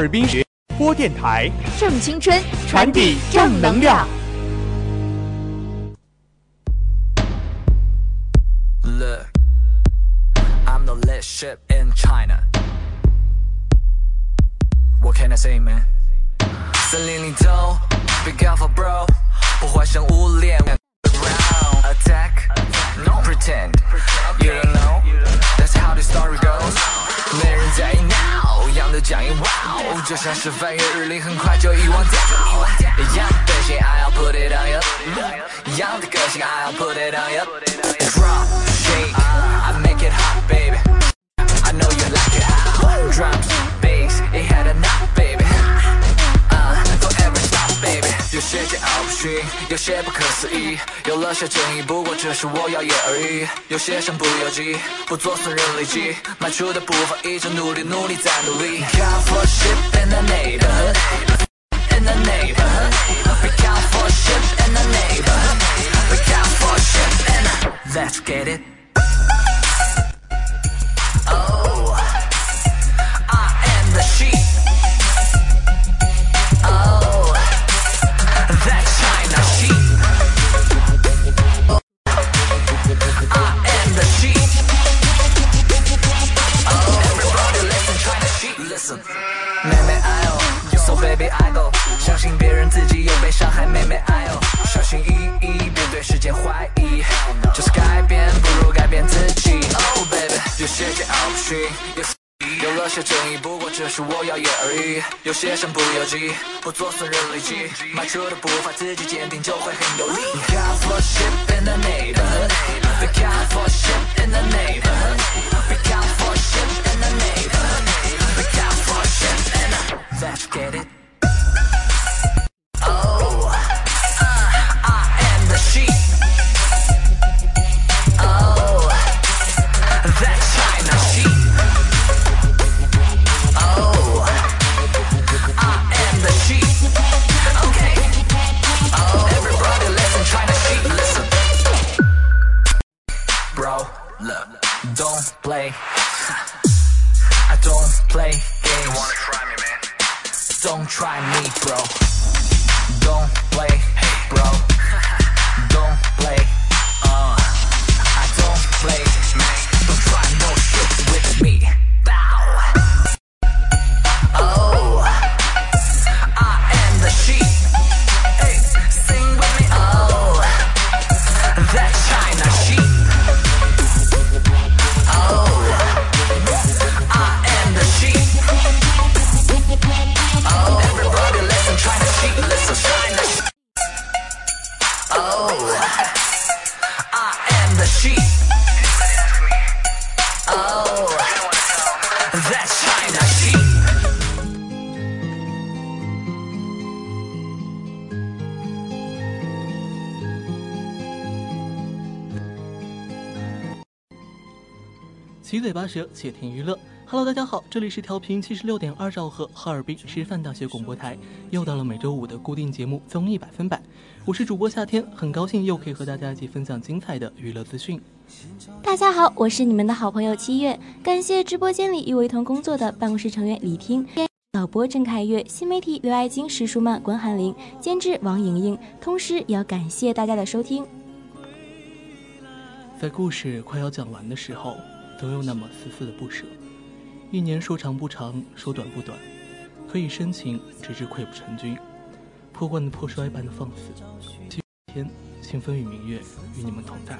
尔滨学播电台正青春，传递正能量。Look, I'm the lit ship in China. What can I say, man? 森林里头，Be careful, bro，破坏生物链。Around, attack, no pretend. You don't know, that's how the story goes. 没人在意 now，样的讲义 wow，就像是翻阅日历，很快就遗忘掉。一样的背景，I'll put it on you。一样的个性，I'll put it on you。Drop, shake, I make it hot, baby. I know you like it how drums, bass, it had a 有些桀骜不驯，有些不可思议，有了些争议，不过只是我耀眼而已。有些身不由己，不做损人利己，迈出的步伐一直努力，努力再努力。Count for shit in the neighborhood, in the neighborhood. We count for shit in the neighborhood. We count for shit in the. Let's get it. 不做损人利己，迈出的步伐自己坚定，就会很有力。Count for shit in the neighborhood, we God for shit in the neighborhood, 嘴八舌，且听娱乐。Hello，大家好，这里是调频七十六点二兆赫哈尔滨师范大学广播台，又到了每周五的固定节目综艺百分百。我是主播夏天，很高兴又可以和大家一起分享精彩的娱乐资讯。大家好，我是你们的好朋友七月，感谢直播间里与我一同工作的办公室成员李听、导播郑凯月、新媒体刘爱晶、石淑曼、关寒玲、监制王莹莹，同时也要感谢大家的收听。在故事快要讲完的时候，总有那么丝丝的不舍。一年说长不长，说短不短，可以深情，直至溃不成军，破罐子破摔般的放肆。今天，清风与明月与你们同在。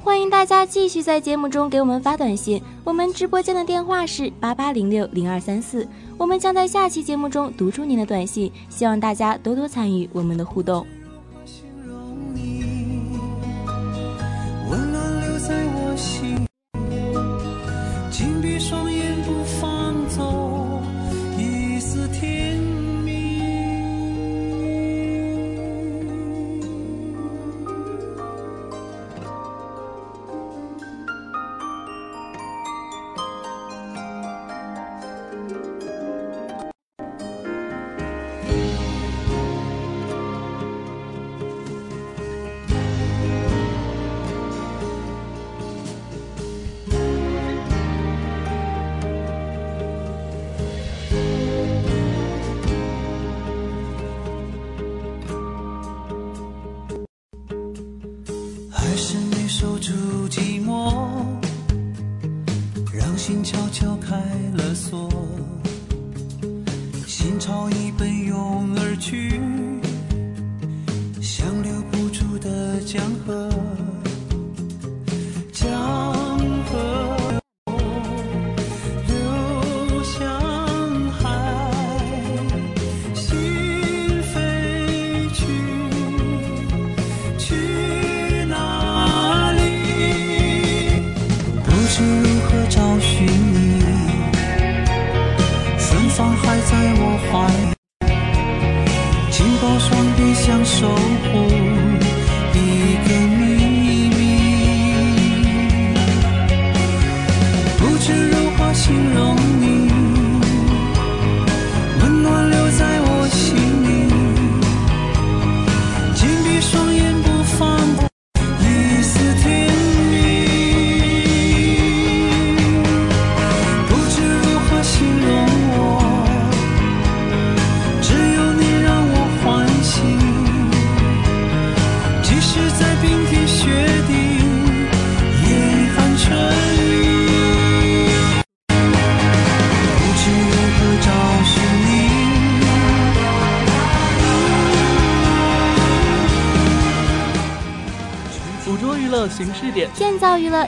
欢迎大家继续在节目中给我们发短信，我们直播间的电话是八八零六零二三四，我们将在下期节目中读出您的短信，希望大家多多参与我们的互动。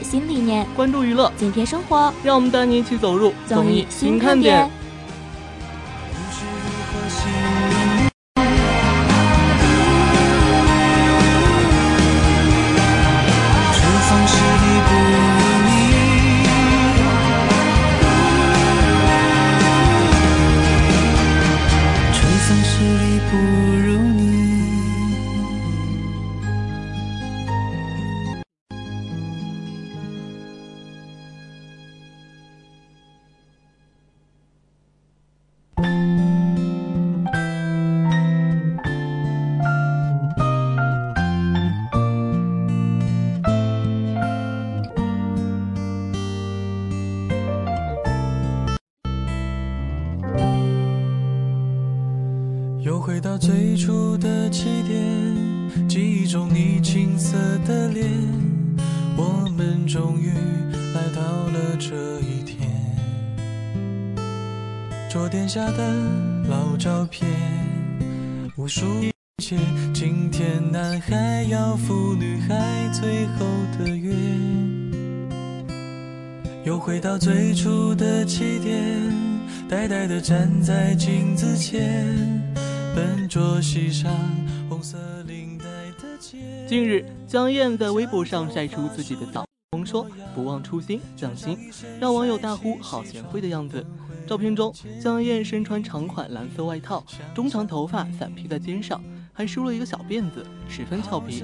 新理念，关注娱乐。紧贴生活，让我们带你一起走入综艺新看点。桌垫下的老照片，无数一切。今天男孩要赴女孩最后的约，又回到最初的起点，呆呆地站在镜子前，笨拙系上红色领带的结。近日，江燕在微博上晒出自己的早风说不忘初心匠心，让网友大呼好贤惠的样子。照片中，江一燕身穿长款蓝色外套，中长头发散披在肩上，还梳了一个小辫子，十分俏皮。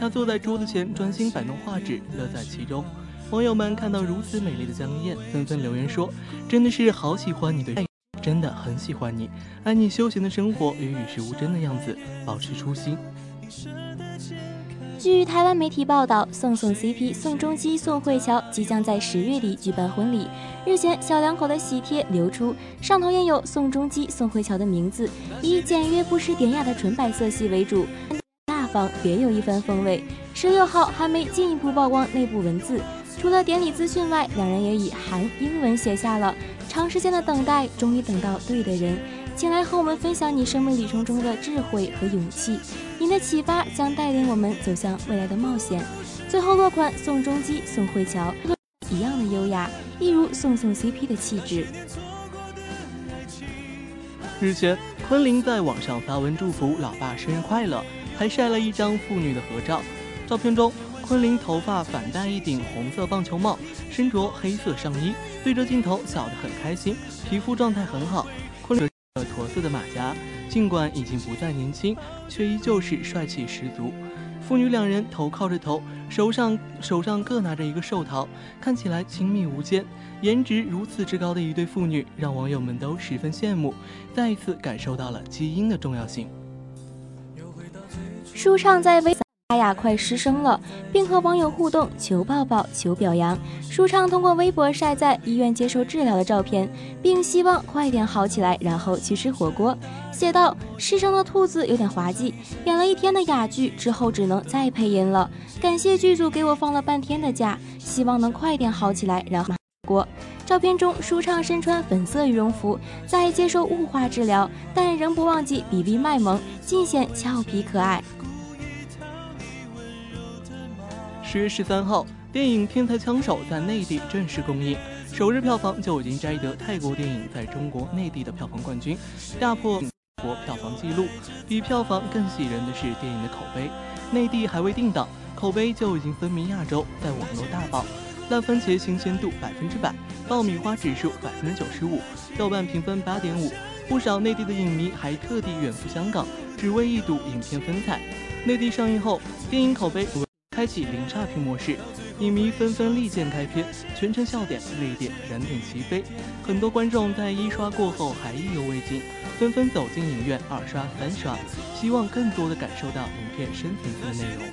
她坐在桌子前专心摆弄画纸，乐在其中。网友们看到如此美丽的江一燕，纷纷留言说：“真的是好喜欢你的，真的很喜欢你，爱你休闲的生活与与世无争的样子，保持初心。”据台湾媒体报道，宋宋 CP 宋仲基、宋慧乔即将在十月底举办婚礼。日前，小两口的喜帖流出，上头印有宋仲基、宋慧乔的名字，以简约不失典雅的纯白色系为主，大方别有一番风味。十六号还没进一步曝光内部文字，除了典礼资讯外，两人也以韩英文写下了“长时间的等待，终于等到对的人”。请来和我们分享你生命旅程中的智慧和勇气，你的启发将带领我们走向未来的冒险。最后落款宋仲基、宋慧乔，一样的优雅，一如宋宋 CP 的气质。日前，昆凌在网上发文祝福老爸生日快乐，还晒了一张父女的合照。照片中，昆凌头发反戴一顶红色棒球帽，身着黑色上衣，对着镜头笑得很开心，皮肤状态很好。昆凌。驼色的马甲，尽管已经不再年轻，却依旧是帅气十足。父女两人头靠着头，手上手上各拿着一个寿桃，看起来亲密无间。颜值如此之高的一对父女，让网友们都十分羡慕，再一次感受到了基因的重要性。舒畅在微。阿雅快失声了，并和网友互动求抱抱、求表扬。舒畅通过微博晒在医院接受治疗的照片，并希望快点好起来，然后去吃火锅。写道：“失声的兔子有点滑稽，演了一天的哑剧之后只能再配音了。感谢剧组给我放了半天的假，希望能快点好起来，然后锅。”照片中，舒畅身穿粉色羽绒服，在接受雾化治疗，但仍不忘记比比卖萌，尽显俏皮可爱。十月十三号，电影《天才枪手》在内地正式公映，首日票房就已经摘得泰国电影在中国内地的票房冠军，打破国票房纪录。比票房更喜人的是电影的口碑，内地还未定档，口碑就已经风靡亚洲，在网络大爆。烂番茄新鲜度百分之百，爆米花指数百分之九十五，豆瓣评分八点五。不少内地的影迷还特地远赴香港，只为一睹影片风采。内地上映后，电影口碑。开启零差评模式，影迷纷纷力荐开片，全程笑点、泪点、燃点齐飞。很多观众在一刷过后还意犹未尽，纷纷走进影院二刷、三刷，希望更多的感受到影片深层次的内容。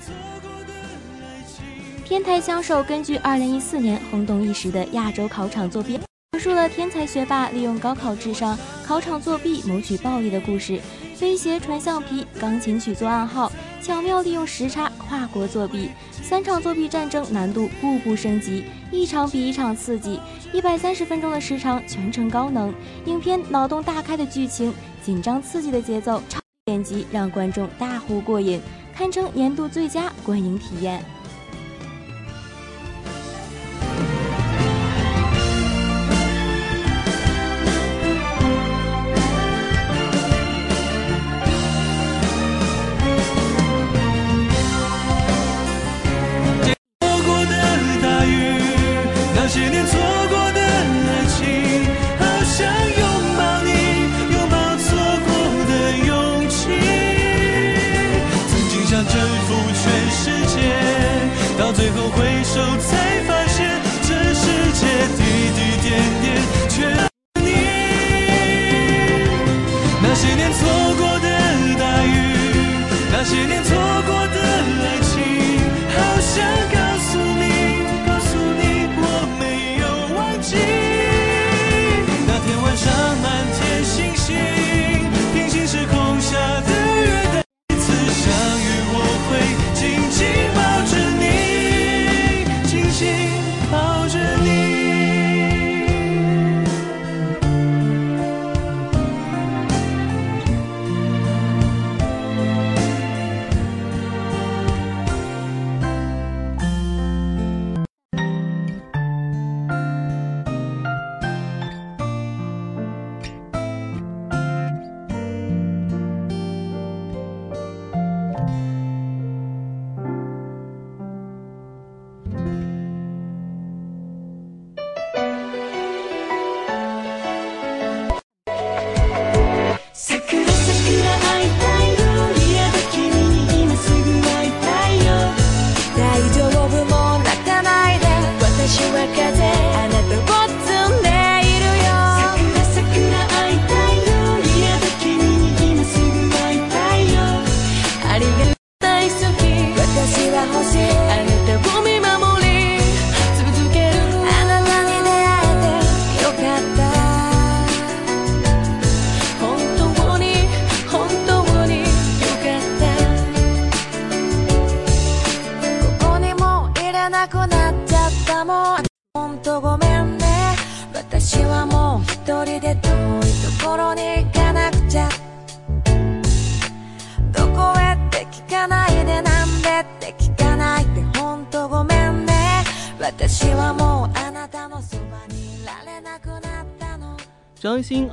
天台枪手根据2014年轰动一时的亚洲考场作弊，讲述了天才学霸利用高考智商考场作弊谋取暴利的故事。飞鞋、传橡皮、钢琴曲做暗号，巧妙利用时差跨国作弊，三场作弊战争难度步步升级，一场比一场刺激。一百三十分钟的时长，全程高能。影片脑洞大开的剧情，紧张刺激的节奏，超剪辑让观众大呼过瘾，堪称年度最佳观影体验。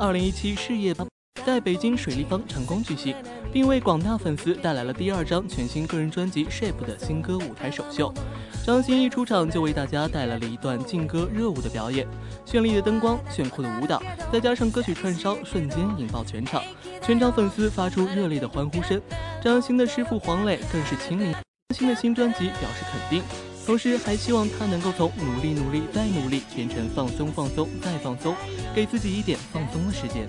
二零一七事业在北京水立方成功举行，并为广大粉丝带来了第二张全新个人专辑《Shape》的新歌舞台首秀。张欣一出场就为大家带来了一段劲歌热舞的表演，绚丽的灯光、炫酷的舞蹈，再加上歌曲串烧，瞬间引爆全场，全场粉丝发出热烈的欢呼声。张欣的师傅黄磊更是亲临张欣的新专辑表示肯定，同时还希望他能够从努力努力再努力变成放松放松再放松，给自己一点放松的时间。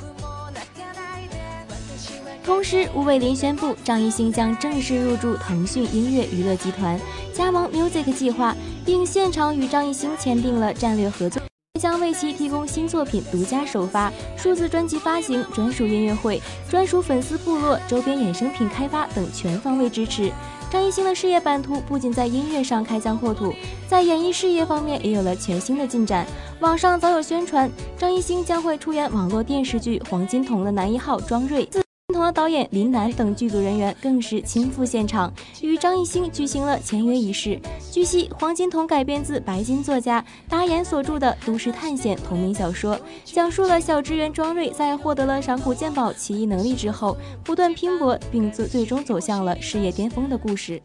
同时，吴伟林宣布，张艺兴将正式入驻腾讯音乐娱乐集团，加盟 Music 计划，并现场与张艺兴签订了战略合作，将为其提供新作品独家首发、数字专辑发行、专属音乐会、专属粉丝部落、周边衍生品开发等全方位支持。张艺兴的事业版图不仅在音乐上开疆扩土，在演艺事业方面也有了全新的进展。网上早有宣传，张艺兴将会出演网络电视剧《黄金瞳》的男一号庄睿。金童的导演林楠等剧组人员更是亲赴现场，与张艺兴举行了签约仪式。据悉，《黄金瞳》改编自白金作家达言所著的都市探险同名小说，讲述了小职员庄瑞在获得了赏古鉴宝奇异能力之后，不断拼搏，并最最终走向了事业巅峰的故事。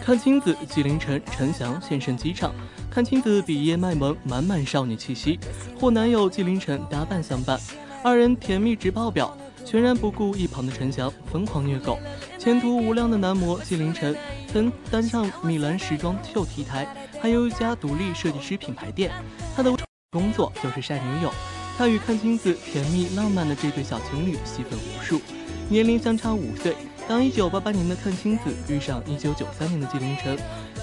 看青子，纪凌尘、陈翔现身机场。看青子比耶卖萌，满满少女气息，或男友纪凌尘搭伴相伴。二人甜蜜值爆表，全然不顾一旁的陈翔疯狂虐狗。前途无量的男模纪凌尘曾登上米兰时装秀 T 台，还有一家独立设计师品牌店。他的工作就是晒女友。他与阚清子甜蜜浪漫的这对小情侣戏份无数，年龄相差五岁。当一九八八年的阚清子遇上一九九三年的纪凌尘，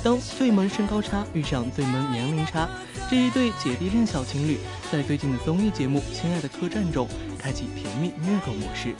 当最萌身高差遇上最萌年龄差，这一对姐弟恋小情侣在最近的综艺节目《亲爱的客栈》中开启甜蜜虐狗模式。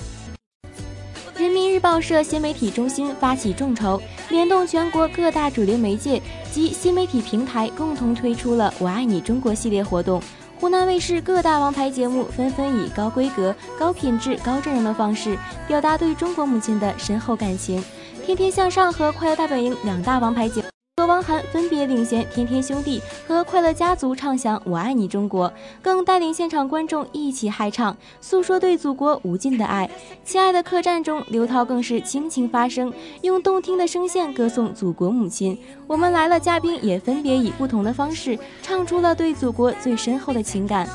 人民日报社新媒体中心发起众筹，联动全国各大主流媒介及新媒体平台，共同推出了“我爱你中国”系列活动。湖南卫视各大王牌节目纷纷以高规格、高品质、高阵容的方式，表达对中国母亲的深厚感情。《天天向上》和《快乐大本营》两大王牌节目。和汪涵分别领衔《天天兄弟》和《快乐家族》，唱响《我爱你中国》，更带领现场观众一起嗨唱，诉说对祖国无尽的爱。亲爱的客栈中，刘涛更是倾情发声，用动听的声线歌颂祖国母亲。我们来了，嘉宾也分别以不同的方式，唱出了对祖国最深厚的情感。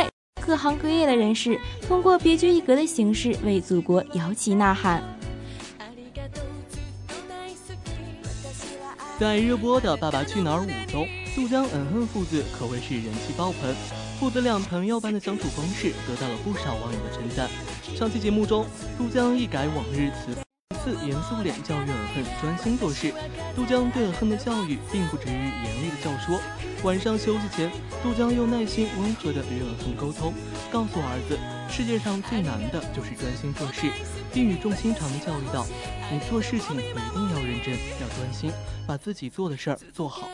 各行各业的人士通过别具一格的形式，为祖国摇旗呐喊。在热播的《爸爸去哪儿五》中，杜江、恩恩父子可谓是人气爆棚，父子俩朋友般的相处方式得到了不少网友的称赞。上期节目中，杜江一改往日慈次严肃脸教育恩恨专心做事。杜江对恩恨的教育并不止于严厉的教说，晚上休息前，杜江又耐心温和地与尔恨沟通，告诉儿子，世界上最难的就是专心做事。并语重心长地教育道：“你做事情一定要认真，要专心，把自己做的事儿做好。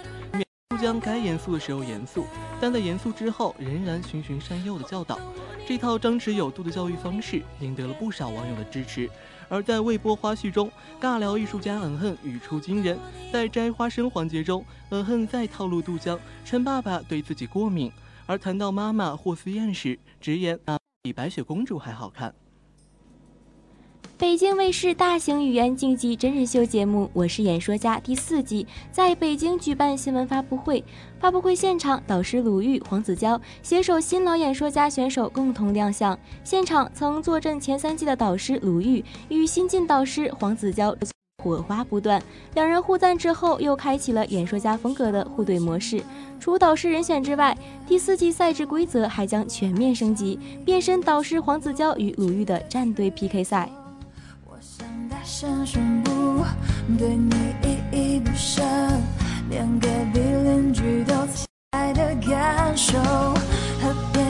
杜江该严肃的时候严肃，但在严肃之后仍然循循善诱的教导。这套张弛有度的教育方式赢得了不少网友的支持。而在未播花絮中，尬聊艺术家恩恨语出惊人，在摘花生环节中，恩恨再套路杜江称爸爸对自己过敏，而谈到妈妈霍思燕时，直言比白雪公主还好看。”北京卫视大型语言竞技真人秀节目《我是演说家》第四季在北京举办新闻发布会。发布会现场，导师鲁豫、黄子佼携手新老演说家选手共同亮相。现场曾坐镇前三季的导师鲁豫与新晋导师黄子佼火花不断，两人互赞之后，又开启了演说家风格的互怼模式。除导师人选之外，第四季赛制规则还将全面升级，变身导师黄子佼与鲁豫的战队 PK 赛。大声宣布对你依依不舍，连隔壁邻居都猜的感受。河边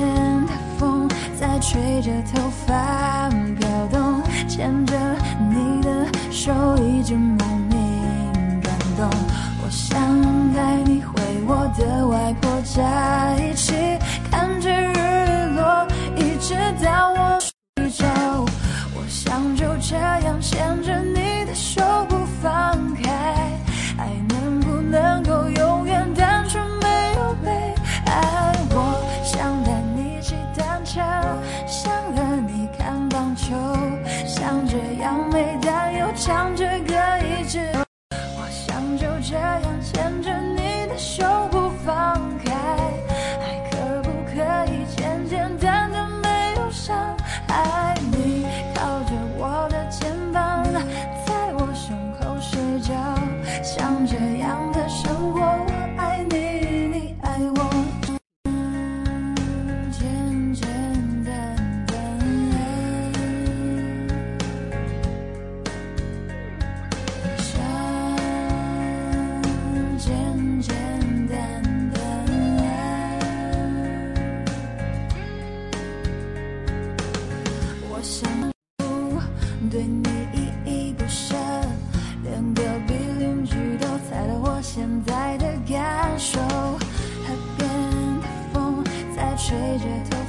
的风在吹着头发飘动，牵着你的手一直莫名感动。我想带你回。我的外婆家一起，牵着你在吹着头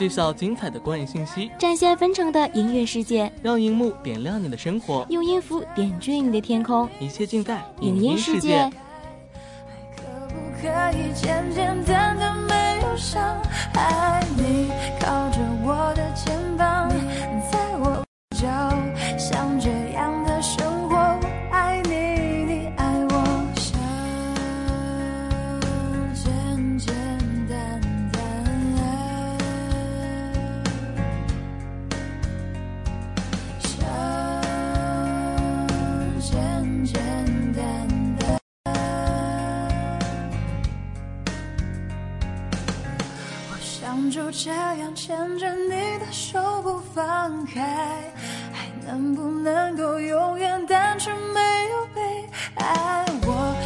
介绍精彩的观影信息，展现纷呈的音乐世界，让荧幕点亮你的生活，用音符点缀你的天空。一切尽在影音世界。可不可以简简单单没有伤害？你靠着我的肩膀，在我脚，像这样就这样牵着你的手不放开，还能不能够永远单纯没有被爱？我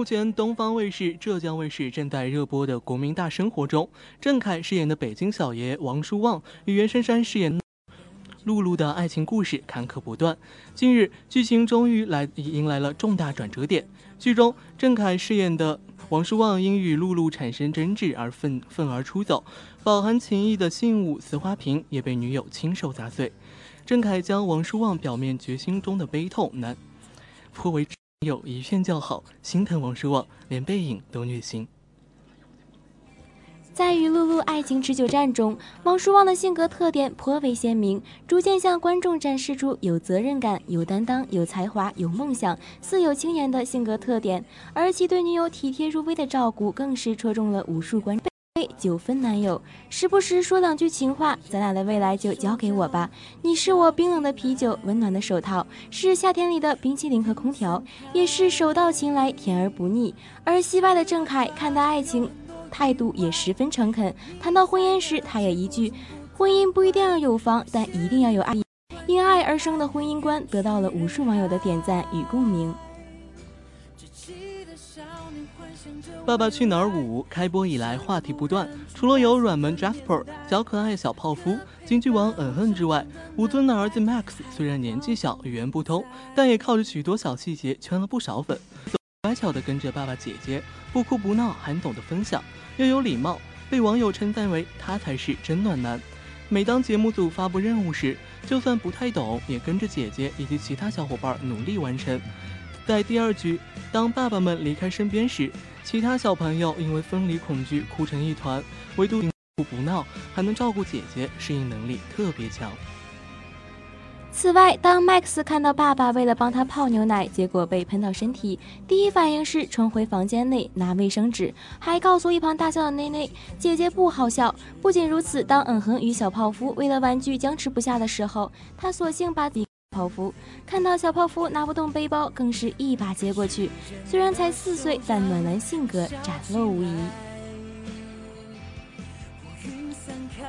目前，东方卫视、浙江卫视正在热播的《国民大生活》中，郑恺饰演的北京小爷王书旺与袁姗姗饰演露露的爱情故事坎坷不断。近日，剧情终于来迎来了重大转折点。剧中，郑恺饰演的王书旺因与露露产生争执而愤愤而出走，饱含情意的信物瓷花瓶也被女友亲手砸碎。郑恺将王书旺表面决心中的悲痛难颇为友一片叫好，心疼王书旺，连背影都虐心。在与露露爱情持久战中，王书旺的性格特点颇为鲜明，逐渐向观众展示出有责任感、有担当、有才华、有梦想、似有轻言的性格特点。而其对女友体贴入微的照顾，更是戳中了无数观众。九分男友，时不时说两句情话，咱俩的未来就交给我吧。你是我冰冷的啤酒，温暖的手套，是夏天里的冰淇淋和空调，也是手到擒来，甜而不腻。而戏外的郑恺看待爱情态度也十分诚恳，谈到婚姻时，他也一句：婚姻不一定要有房，但一定要有爱。因爱而生的婚姻观得到了无数网友的点赞与共鸣。《爸爸去哪儿五》开播以来话题不断，除了有软萌 Jasper、小可爱小泡芙、京剧王嗯哼之外，吴尊的儿子 Max 虽然年纪小、语言不通，但也靠着许多小细节圈了不少粉。乖巧的跟着爸爸姐姐，不哭不闹，还懂得分享，又有礼貌，被网友称赞为他才是真暖男。每当节目组发布任务时，就算不太懂，也跟着姐姐以及其他小伙伴努力完成。在第二局，当爸爸们离开身边时，其他小朋友因为分离恐惧哭成一团，唯独不不闹，还能照顾姐姐，适应能力特别强。此外，当麦克斯看到爸爸为了帮他泡牛奶，结果被喷到身体，第一反应是冲回房间内拿卫生纸，还告诉一旁大笑的内内：“姐姐不好笑。”不仅如此，当嗯哼与小泡芙为了玩具僵持不下的时候，他索性把自己泡芙看到小泡芙拿不动背包，更是一把接过去。虽然才四岁，但暖男性格展露无遗。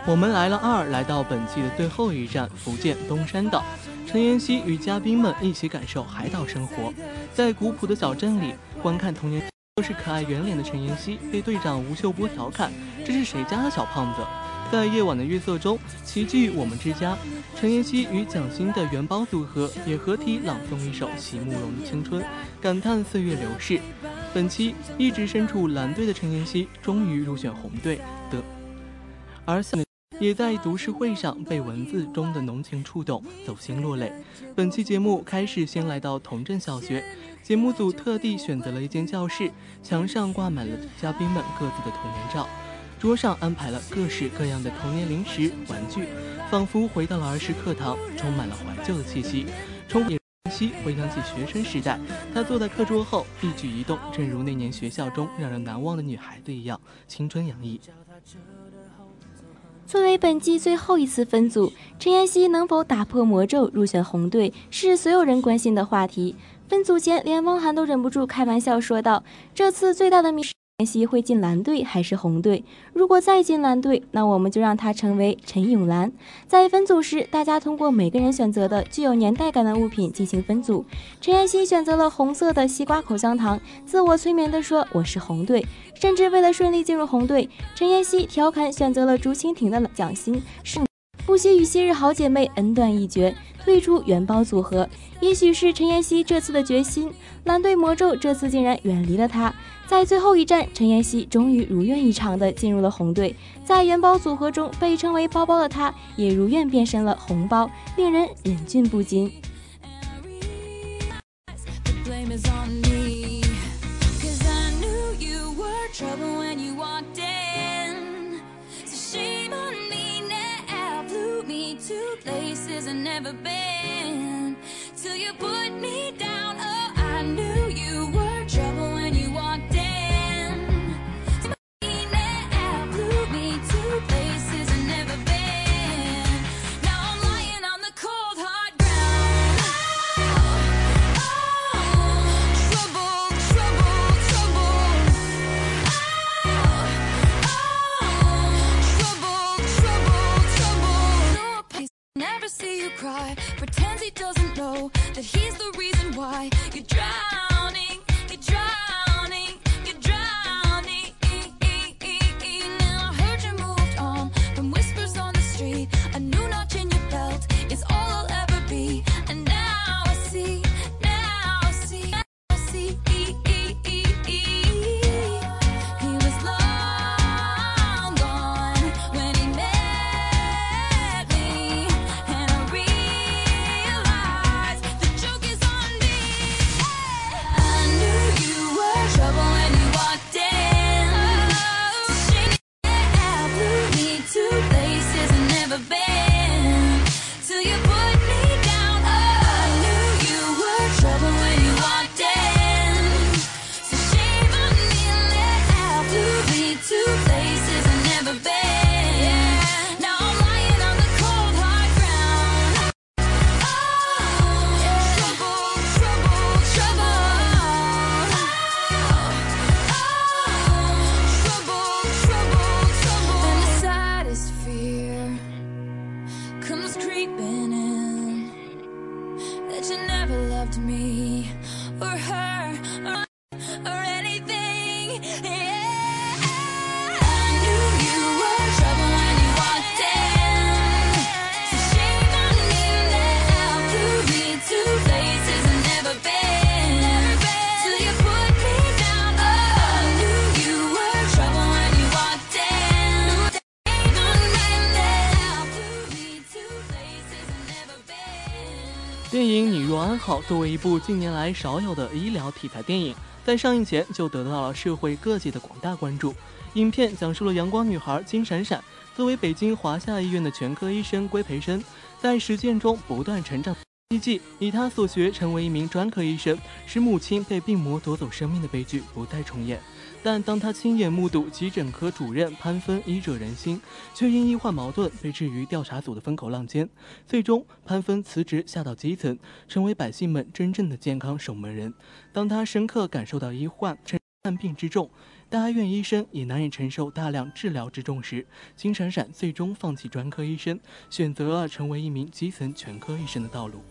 我们来了二，来到本季的最后一站——福建东山岛。陈妍希与嘉宾们一起感受海岛生活，在古朴的小镇里观看童年。都是可爱圆脸的陈妍希被队长吴秀波调侃：“这是谁家的小胖子？”在夜晚的月色中，齐聚我们之家。陈妍希与蒋欣的元宝组合也合体朗诵一首席慕容的青春，感叹岁月流逝。本期一直身处蓝队的陈妍希终于入选红队的，而。也在读书会上被文字中的浓情触动，走心落泪。本期节目开始，先来到同镇小学，节目组特地选择了一间教室，墙上挂满了嘉宾们各自的童年照，桌上安排了各式各样的童年零食玩具，仿佛回到了儿时课堂，充满了怀旧的气息。重熙回想起学生时代，他坐在课桌后，一举一动，正如那年学校中让人难忘的女孩子一样，青春洋溢。作为本季最后一次分组，陈妍希能否打破魔咒入选红队，是所有人关心的话题。分组前，连汪涵都忍不住开玩笑说道：“这次最大的谜。”妍希会进蓝队还是红队？如果再进蓝队，那我们就让他成为陈永蓝。在分组时，大家通过每个人选择的具有年代感的物品进行分组。陈妍希选择了红色的西瓜口香糖，自我催眠地说：“我是红队。”甚至为了顺利进入红队，陈妍希调侃选择了竹蜻蜓的蒋欣，是不惜与昔日好姐妹恩断义绝，退出元宝组合。也许是陈妍希这次的决心，蓝队魔咒这次竟然远离了她。在最后一站，陈妍希终于如愿以偿地进入了红队。在元宝组合中被称为“包包”的她，也如愿变身了红包，令人忍俊不禁。cry, pretends he doesn't know that he's the reason why you drive. 电影《你若安好》作为一部近年来少有的医疗题材电影，在上映前就得到了社会各界的广大关注。影片讲述了阳光女孩金闪闪作为北京华夏医院的全科医生规培生，在实践中不断成长。希冀以他所学成为一名专科医生，使母亲被病魔夺走生命的悲剧不再重演。但当他亲眼目睹急诊科主任潘芬医者仁心，却因医患矛盾被置于调查组的风口浪尖。最终，潘芬辞职下到基层，成为百姓们真正的健康守门人。当他深刻感受到医患患病之重，大院医生也难以承受大量治疗之重时，金闪闪最终放弃专科医生，选择了成为一名基层全科医生的道路。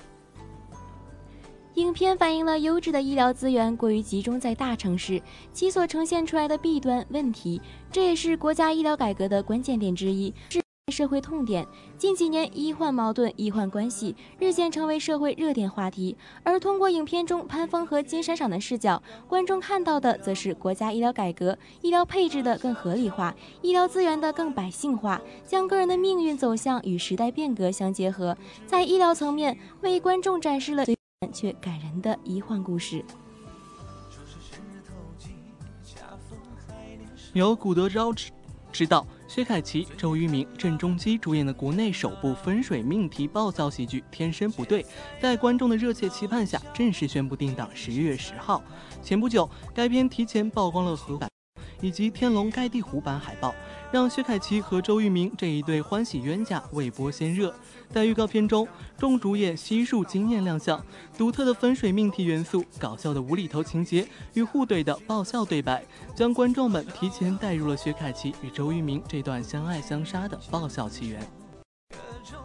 影片反映了优质的医疗资源过于集中在大城市，其所呈现出来的弊端问题，这也是国家医疗改革的关键点之一，是社会痛点。近几年，医患矛盾、医患关系日渐成为社会热点话题。而通过影片中潘峰和金闪闪的视角，观众看到的则是国家医疗改革、医疗配置的更合理化、医疗资源的更百姓化，将个人的命运走向与时代变革相结合，在医疗层面为观众展示了。却感人的医患故事，由古德昭执执导，薛凯琪、周渝民、郑中基主演的国内首部分水命题爆笑喜剧《天生不对》，在观众的热切期盼下，正式宣布定档十一月十号。前不久，该片提前曝光了合版以及《天龙盖地虎》版海报。让薛凯琪和周渝民这一对欢喜冤家未播先热。在预告片中，众主演悉数惊艳亮相，独特的分水命题元素、搞笑的无厘头情节与互怼的爆笑对白，将观众们提前带入了薛凯琪与周渝民这段相爱相杀的爆笑奇缘。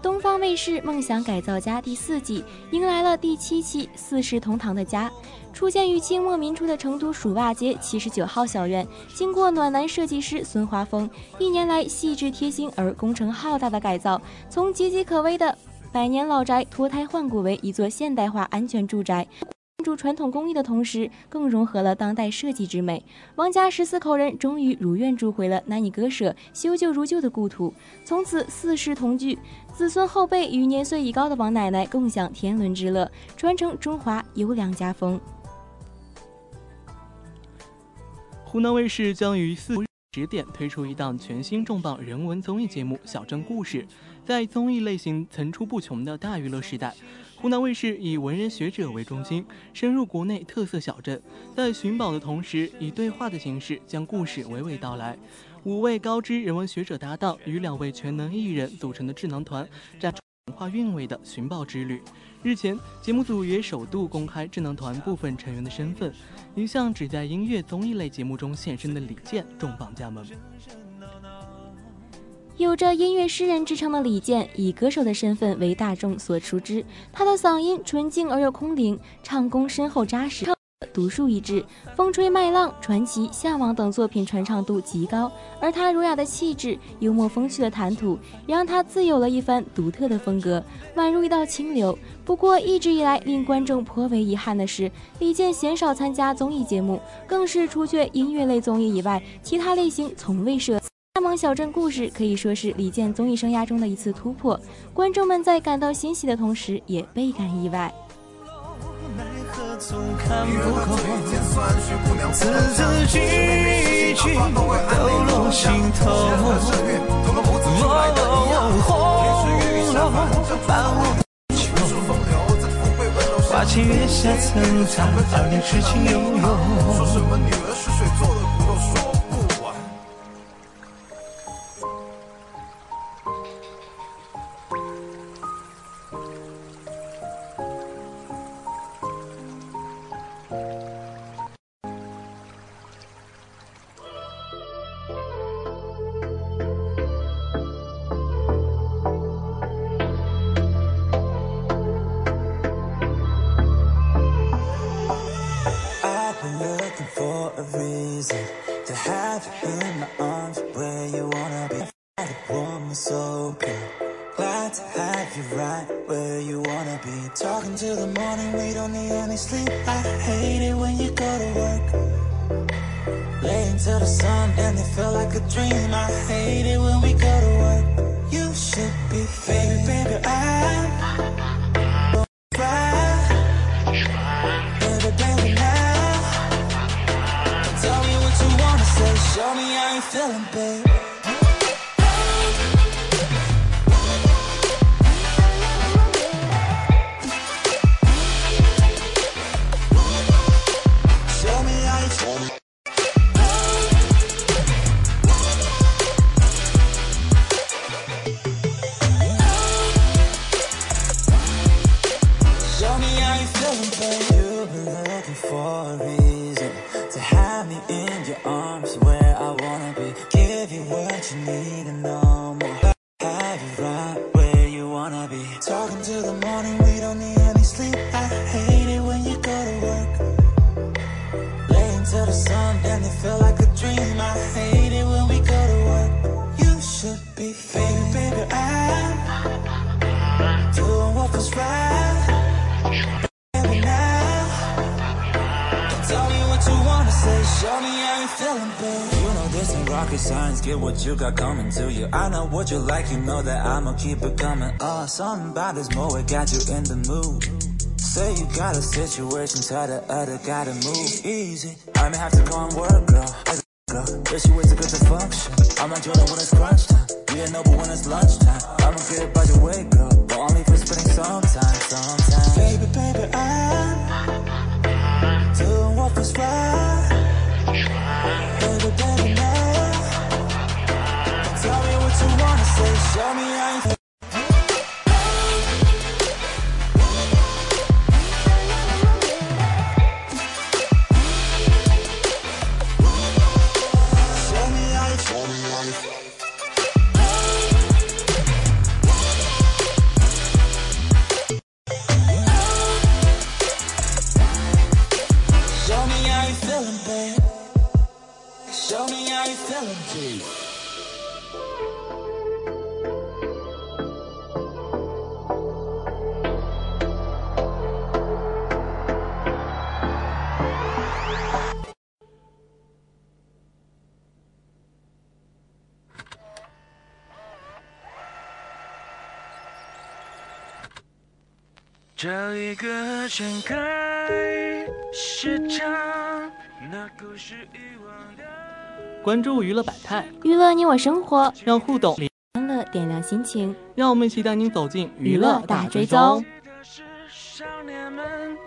东方卫视《梦想改造家》第四季迎来了第七期《四世同堂的家》。出现于清末民初的成都蜀袜街七十九号小院，经过暖男设计师孙华峰一年来细致贴心而工程浩大的改造，从岌岌可危的百年老宅脱胎换骨为一座现代化安全住宅。注传统工艺的同时，更融合了当代设计之美。王家十四口人终于如愿住回了难以割舍、修旧如旧的故土，从此四世同居，子孙后辈与年岁已高的王奶奶共享天伦之乐，传承中华优良家风。湖南卫视将于四十点推出一档全新重磅人文综艺节目《小镇故事》。在综艺类型层出不穷的大娱乐时代，湖南卫视以文人学者为中心，深入国内特色小镇，在寻宝的同时，以对话的形式将故事娓娓道来。五位高知人文学者搭档与两位全能艺人组成的智囊团，展出文化韵味的寻宝之旅。日前，节目组也首度公开智囊团部分成员的身份，一向只在音乐综艺类节目中现身的李健重磅加盟。有着音乐诗人之称的李健，以歌手的身份为大众所熟知。他的嗓音纯净而又空灵，唱功深厚扎实。独树一帜，《风吹麦浪》《传奇》《向往》等作品传唱度极高，而他儒雅的气质、幽默风趣的谈吐，也让他自有了一番独特的风格，宛如一道清流。不过，一直以来令观众颇为遗憾的是，李健鲜少参加综艺节目，更是除却音乐类综艺以外，其他类型从未涉足。加盟小镇故事可以说是李健综艺生涯中的一次突破，观众们在感到欣喜的同时，也倍感意外。总看不够，字字句句都落心头。红楼伴我秋，花前月下曾在，二人痴情悠悠。open. Glad to have you right where you wanna be. Talking till the morning, we don't need any sleep. I hate it when you go to work. Laying till the sun, and it feel like a dream. I hate it when we go To the sun and it feel like a dream. I hate it when we go to work. You should be, baby, baby. I'm doing what was right. Baby, now. Tell me what you wanna say, show me how you feeling, babe. You know this ain't rocket science, get what you got coming to you. I know what you like, you know that I'ma keep it coming. Uh, something about this moe got you in the mood. Say you got a situation, tell the other gotta move easy. I may have to go and work, girl. Girl, but she ways to get the function. I'm not Jordan when it's crunch time. We ain't noble when it's lunchtime. I'ma get it by your way, girl. But only for spending some time, sometimes. Baby, baby, I'm doing what was right. Baby, baby, now. Tell me what you wanna say, show me how you. 这一个盛开是场那故事遗忘的。关注娱乐百态，娱乐你我生活，让互动欢乐点亮心情。让我们一起带您走进娱乐大追踪踪。少年们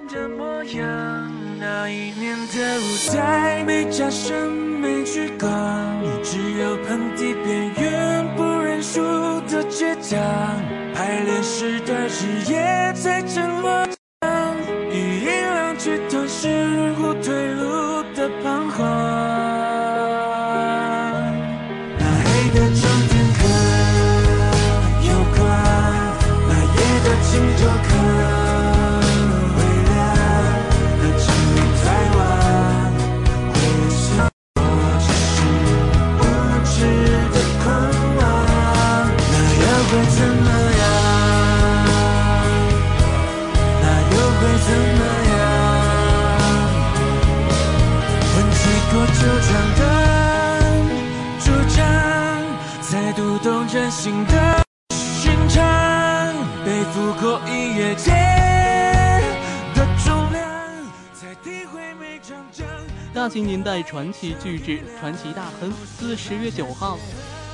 的模样，那一年的舞台没掌声，没聚光，只有盆地边缘不的倔强。排练时的日夜在争落音乐节的重量，才体会每场仗。大型年代传奇巨制《传奇大亨》自十月九号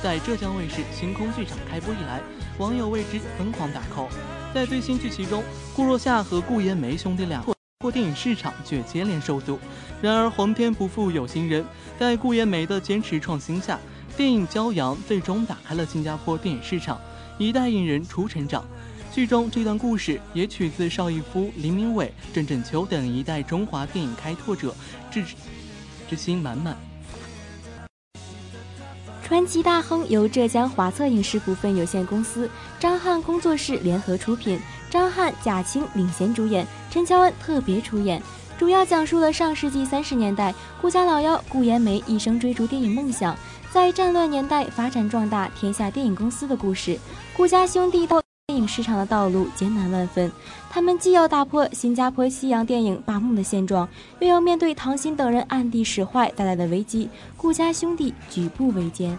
在浙江卫视星空剧场开播以来，网友为之疯狂打 call。在最新剧集中，顾若夏和顾延梅兄弟俩破电影市场却接连受阻。然而，皇天不负有心人，在顾延梅的坚持创新下，电影《骄阳》最终打开了新加坡电影市场，一代影人初成长。剧中这段故事也取自邵逸夫、林明伟、郑振秋等一代中华电影开拓者，志之心满满。传奇大亨由浙江华策影视股份有限公司、张翰工作室联合出品，张翰、贾青领衔主演，陈乔恩特别出演。主要讲述了上世纪三十年代顾家老幺顾延梅一生追逐电影梦想，在战乱年代发展壮大天下电影公司的故事。顾家兄弟到影市场的道路艰难万分，他们既要打破新加坡西洋电影罢木的现状，又要面对唐鑫等人暗地使坏带来的危机。顾家兄弟举步维艰。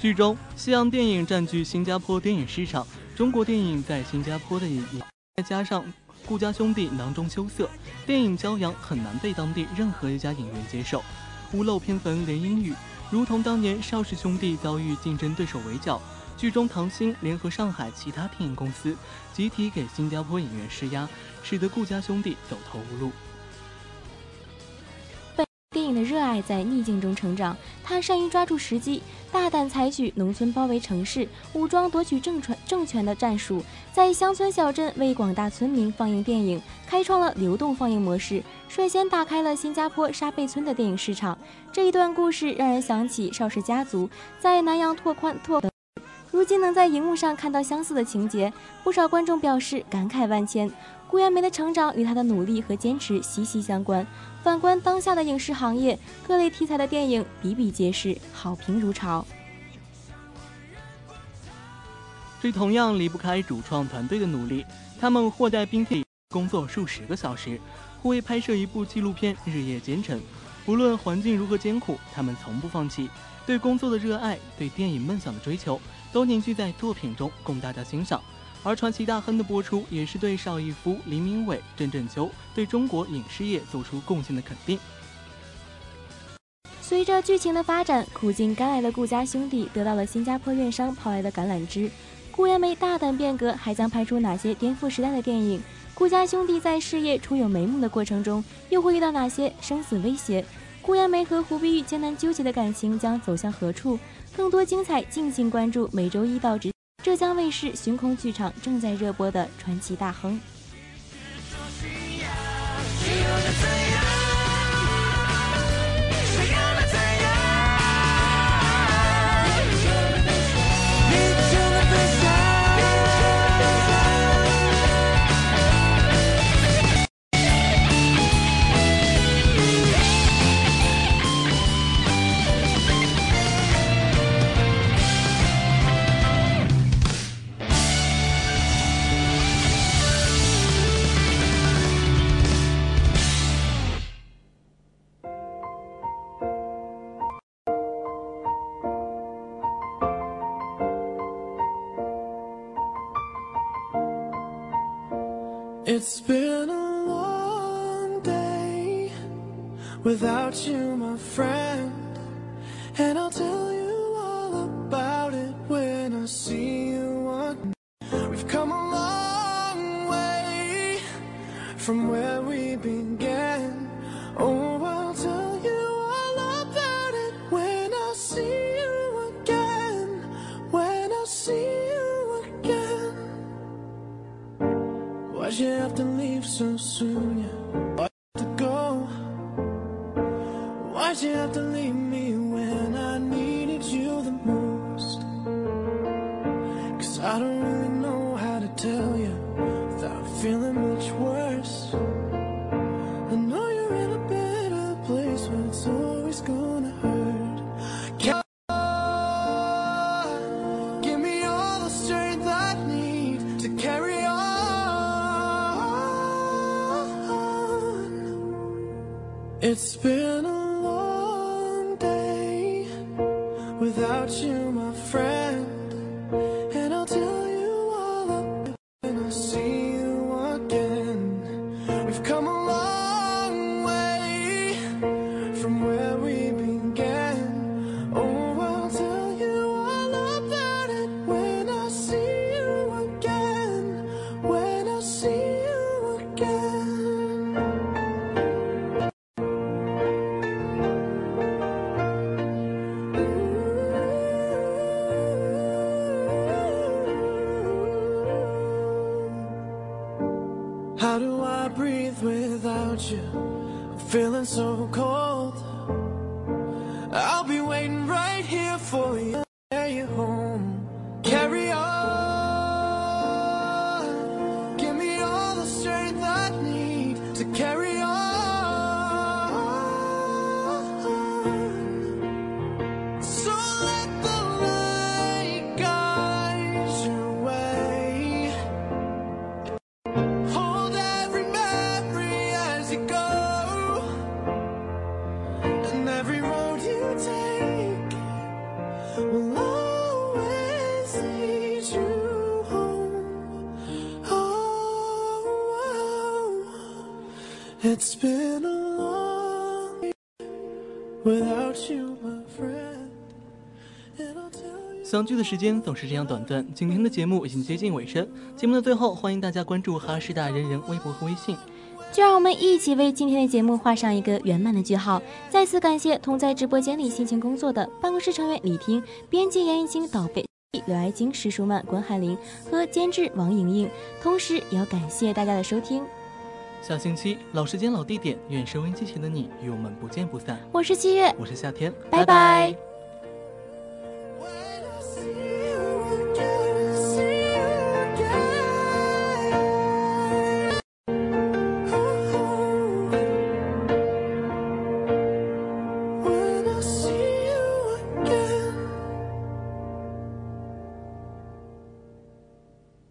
剧中，西洋电影占据新加坡电影市场，中国电影在新加坡的影再加上顾家兄弟囊中羞涩，电影《骄阳》很难被当地任何一家影院接受。屋漏偏逢连阴雨，如同当年邵氏兄弟遭遇竞争对手围剿，剧中唐鑫联合上海其他电影公司，集体给新加坡演员施压，使得顾家兄弟走投无路。热热爱在逆境中成长。他善于抓住时机，大胆采取农村包围城市、武装夺取政权政权的战术，在乡村小镇为广大村民放映电影，开创了流动放映模式，率先打开了新加坡沙贝村的电影市场。这一段故事让人想起邵氏家族在南洋拓宽拓。如今能在荧幕上看到相似的情节，不少观众表示感慨万千。顾妍梅的成长与她的努力和坚持息息相关。反观当下的影视行业，各类题材的电影比比皆是，好评如潮。这同样离不开主创团队的努力，他们或在冰天工作数十个小时，或为拍摄一部纪录片日夜兼程。无论环境如何艰苦，他们从不放弃。对工作的热爱，对电影梦想的追求，都凝聚在作品中，供大家欣赏。而《传奇大亨》的播出，也是对邵逸夫、黎明伟、郑振秋对中国影视业做出贡献的肯定。随着剧情的发展，苦尽甘来的顾家兄弟得到了新加坡院商抛来的橄榄枝。顾延梅大胆变革，还将拍出哪些颠覆时代的电影？顾家兄弟在事业初有眉目的过程中，又会遇到哪些生死威胁？顾延梅和胡碧玉艰难纠结的感情将走向何处？更多精彩，敬请关注每周一到直浙江卫视寻空剧场正在热播的《传奇大亨》。Why'd you have to leave me to carry 相聚的时间总是这样短暂，今天的节目已经接近尾声。节目的最后，欢迎大家关注哈师大人人微博和微信。就让我们一起为今天的节目画上一个圆满的句号。再次感谢同在直播间里辛勤工作的办公室成员李婷、编辑严艺晶、导贝刘爱晶、石淑曼、关海玲和监制王莹莹，同时也要感谢大家的收听。下星期老时间老地点，愿收音机前的你与我们不见不散。我是七月，我是夏天，拜拜